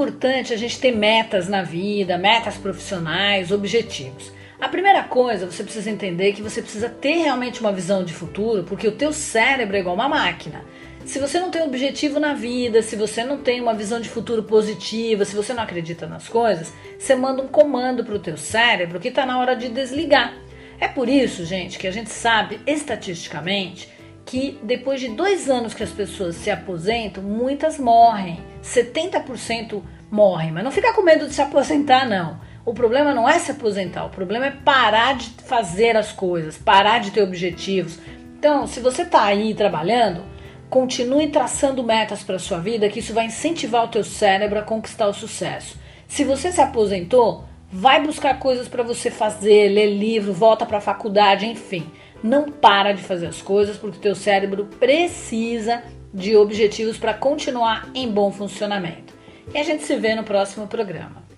importante a gente ter metas na vida, metas profissionais, objetivos. A primeira coisa, você precisa entender que você precisa ter realmente uma visão de futuro, porque o teu cérebro é igual uma máquina. Se você não tem objetivo na vida, se você não tem uma visão de futuro positiva, se você não acredita nas coisas, você manda um comando para o teu cérebro que está na hora de desligar. É por isso, gente, que a gente sabe estatisticamente que depois de dois anos que as pessoas se aposentam, muitas morrem. 70% morrem, mas não fica com medo de se aposentar, não. O problema não é se aposentar, o problema é parar de fazer as coisas, parar de ter objetivos. Então, se você está aí trabalhando, Continue traçando metas para sua vida, que isso vai incentivar o teu cérebro a conquistar o sucesso. Se você se aposentou, vai buscar coisas para você fazer, ler livro, volta para a faculdade, enfim. Não para de fazer as coisas porque o teu cérebro precisa de objetivos para continuar em bom funcionamento. E a gente se vê no próximo programa.